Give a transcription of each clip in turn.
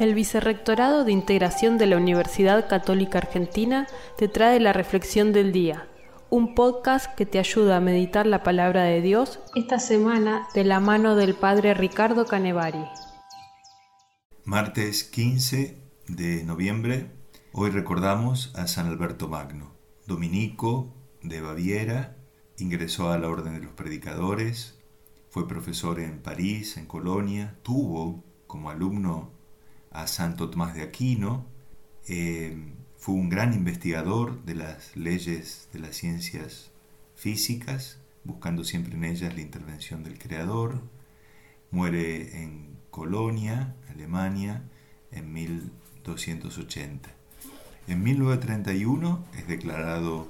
El Vicerrectorado de Integración de la Universidad Católica Argentina te trae la Reflexión del Día, un podcast que te ayuda a meditar la palabra de Dios esta semana de la mano del Padre Ricardo Canevari. Martes 15 de noviembre, hoy recordamos a San Alberto Magno, dominico de Baviera, ingresó a la Orden de los Predicadores, fue profesor en París, en Colonia, tuvo como alumno a Santo Tomás de Aquino, eh, fue un gran investigador de las leyes de las ciencias físicas, buscando siempre en ellas la intervención del Creador, muere en Colonia, Alemania, en 1280. En 1931 es declarado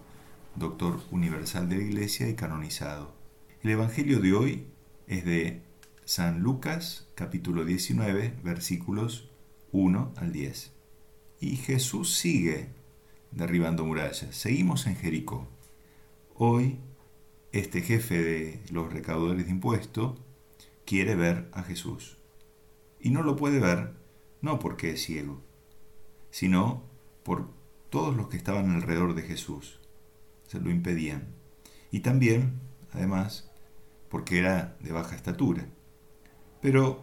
doctor universal de la Iglesia y canonizado. El Evangelio de hoy es de San Lucas capítulo 19 versículos 1 al 10. Y Jesús sigue derribando murallas. Seguimos en Jericó. Hoy, este jefe de los recaudadores de impuestos quiere ver a Jesús. Y no lo puede ver, no porque es ciego, sino por todos los que estaban alrededor de Jesús. Se lo impedían. Y también, además, porque era de baja estatura. Pero,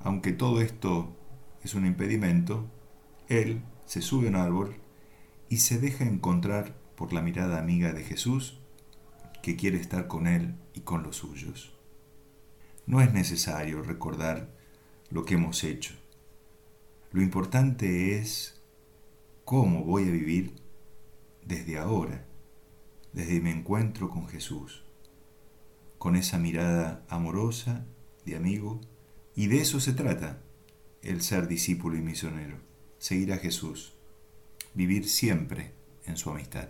aunque todo esto es un impedimento, él se sube a un árbol y se deja encontrar por la mirada amiga de Jesús que quiere estar con él y con los suyos. No es necesario recordar lo que hemos hecho. Lo importante es cómo voy a vivir desde ahora, desde mi encuentro con Jesús, con esa mirada amorosa de amigo, y de eso se trata el ser discípulo y misionero, seguir a Jesús, vivir siempre en su amistad.